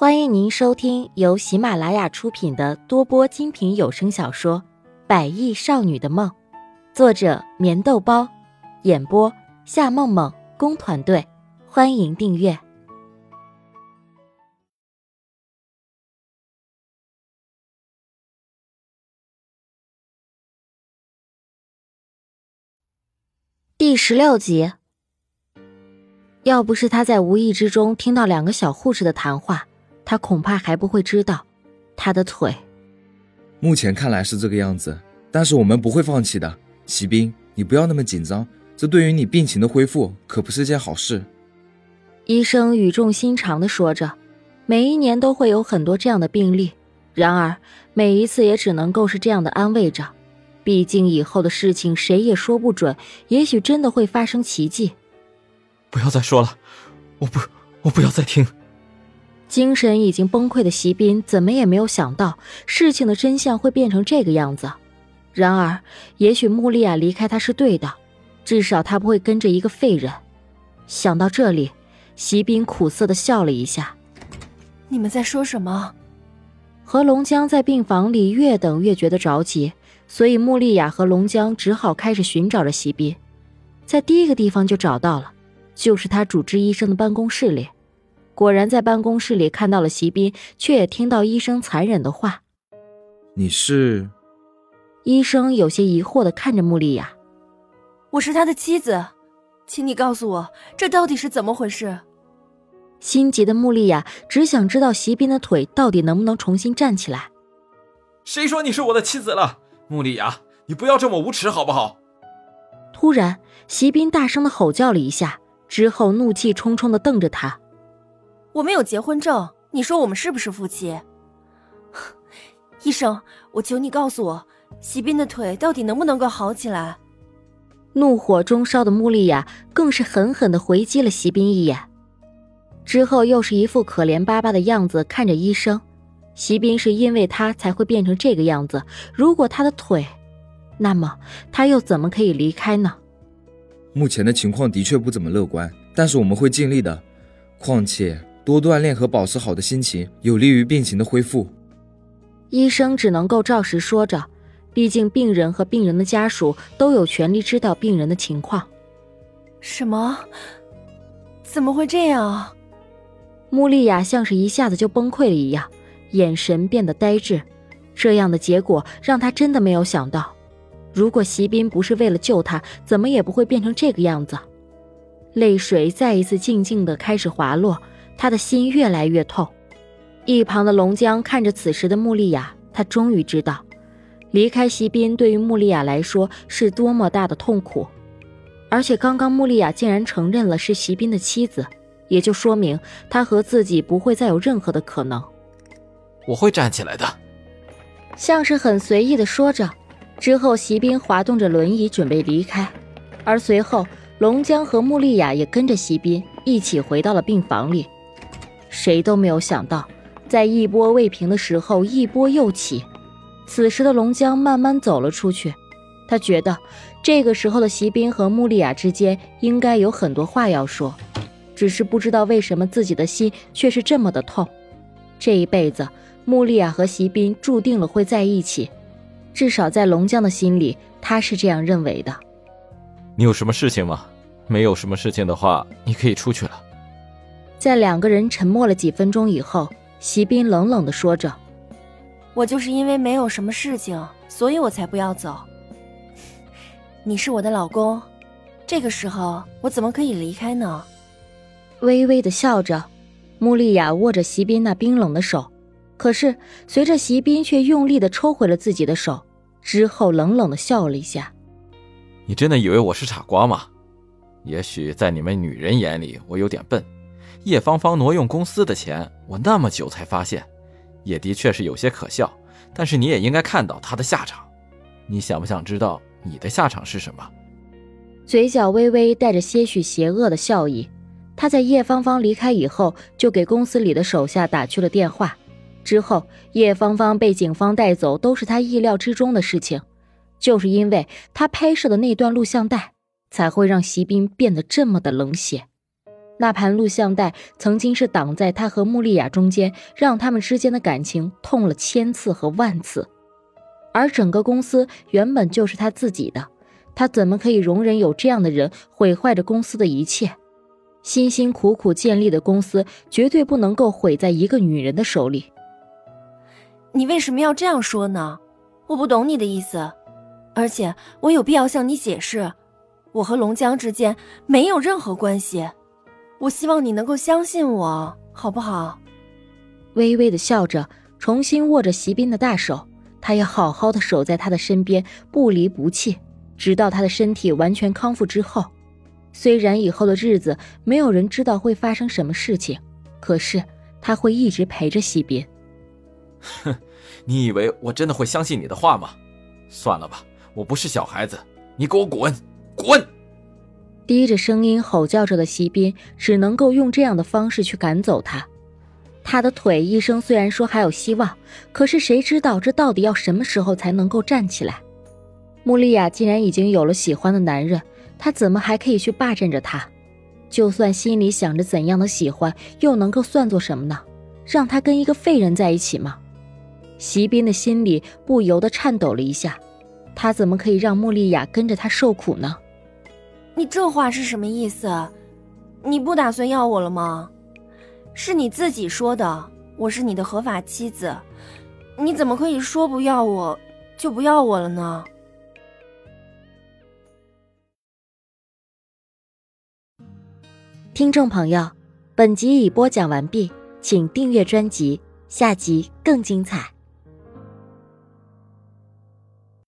欢迎您收听由喜马拉雅出品的多播精品有声小说《百亿少女的梦》，作者：棉豆包，演播：夏梦梦工团队。欢迎订阅第十六集。要不是他在无意之中听到两个小护士的谈话。他恐怕还不会知道，他的腿。目前看来是这个样子，但是我们不会放弃的。骑兵，你不要那么紧张，这对于你病情的恢复可不是件好事。医生语重心长的说着，每一年都会有很多这样的病例，然而每一次也只能够是这样的安慰着。毕竟以后的事情谁也说不准，也许真的会发生奇迹。不要再说了，我不，我不要再听。精神已经崩溃的席斌怎么也没有想到事情的真相会变成这个样子。然而，也许穆丽亚离开他是对的，至少他不会跟着一个废人。想到这里，席斌苦涩的笑了一下：“你们在说什么？”何龙江在病房里越等越觉得着急，所以穆丽亚和龙江只好开始寻找着席斌。在第一个地方就找到了，就是他主治医生的办公室里。果然在办公室里看到了席斌，却也听到医生残忍的话：“你是？”医生有些疑惑的看着穆丽亚：“我是他的妻子，请你告诉我，这到底是怎么回事？”心急的穆丽亚只想知道席斌的腿到底能不能重新站起来。谁说你是我的妻子了？穆丽亚，你不要这么无耻好不好？突然，席斌大声的吼叫了一下，之后怒气冲冲的瞪着他。我们有结婚证，你说我们是不是夫妻？医生，我求你告诉我，席斌的腿到底能不能够好起来？怒火中烧的穆丽亚更是狠狠的回击了席斌一眼，之后又是一副可怜巴巴的样子看着医生。席斌是因为他才会变成这个样子，如果他的腿，那么他又怎么可以离开呢？目前的情况的确不怎么乐观，但是我们会尽力的。况且。多锻炼和保持好的心情，有利于病情的恢复。医生只能够照实说着，毕竟病人和病人的家属都有权利知道病人的情况。什么？怎么会这样？穆丽亚像是一下子就崩溃了一样，眼神变得呆滞。这样的结果让她真的没有想到。如果席斌不是为了救她，怎么也不会变成这个样子。泪水再一次静静的开始滑落。他的心越来越痛，一旁的龙江看着此时的穆丽亚，他终于知道，离开席斌对于穆丽亚来说是多么大的痛苦。而且刚刚穆丽亚竟然承认了是席斌的妻子，也就说明他和自己不会再有任何的可能。我会站起来的，像是很随意的说着。之后，席斌滑动着轮椅准备离开，而随后龙江和穆丽亚也跟着席斌一起回到了病房里。谁都没有想到，在一波未平的时候，一波又起。此时的龙江慢慢走了出去，他觉得这个时候的席斌和穆丽亚之间应该有很多话要说，只是不知道为什么自己的心却是这么的痛。这一辈子，穆丽亚和席斌注定了会在一起，至少在龙江的心里，他是这样认为的。你有什么事情吗？没有什么事情的话，你可以出去了。在两个人沉默了几分钟以后，席斌冷冷的说着：“我就是因为没有什么事情，所以我才不要走。你是我的老公，这个时候我怎么可以离开呢？”微微的笑着，穆丽亚握着席斌那冰冷的手，可是随着席斌却用力的抽回了自己的手，之后冷冷的笑了一下：“你真的以为我是傻瓜吗？也许在你们女人眼里，我有点笨。”叶芳芳挪用公司的钱，我那么久才发现，也的确是有些可笑。但是你也应该看到她的下场。你想不想知道你的下场是什么？嘴角微微带着些许邪恶的笑意。他在叶芳芳离开以后，就给公司里的手下打去了电话。之后，叶芳芳被警方带走，都是他意料之中的事情。就是因为他拍摄的那段录像带，才会让席斌变得这么的冷血。那盘录像带曾经是挡在他和穆丽亚中间，让他们之间的感情痛了千次和万次。而整个公司原本就是他自己的，他怎么可以容忍有这样的人毁坏着公司的一切？辛辛苦苦建立的公司绝对不能够毁在一个女人的手里。你为什么要这样说呢？我不懂你的意思，而且我有必要向你解释，我和龙江之间没有任何关系。我希望你能够相信我，好不好？微微的笑着，重新握着席斌的大手，他要好好的守在他的身边，不离不弃，直到他的身体完全康复之后。虽然以后的日子没有人知道会发生什么事情，可是他会一直陪着席斌。哼，你以为我真的会相信你的话吗？算了吧，我不是小孩子，你给我滚，滚！低着声音吼叫着的席斌，只能够用这样的方式去赶走他。他的腿，医生虽然说还有希望，可是谁知道这到底要什么时候才能够站起来？穆丽亚既然已经有了喜欢的男人，他怎么还可以去霸占着他？就算心里想着怎样的喜欢，又能够算作什么呢？让他跟一个废人在一起吗？席斌的心里不由得颤抖了一下，他怎么可以让穆丽亚跟着他受苦呢？你这话是什么意思？你不打算要我了吗？是你自己说的，我是你的合法妻子，你怎么可以说不要我就不要我了呢？听众朋友，本集已播讲完毕，请订阅专辑，下集更精彩。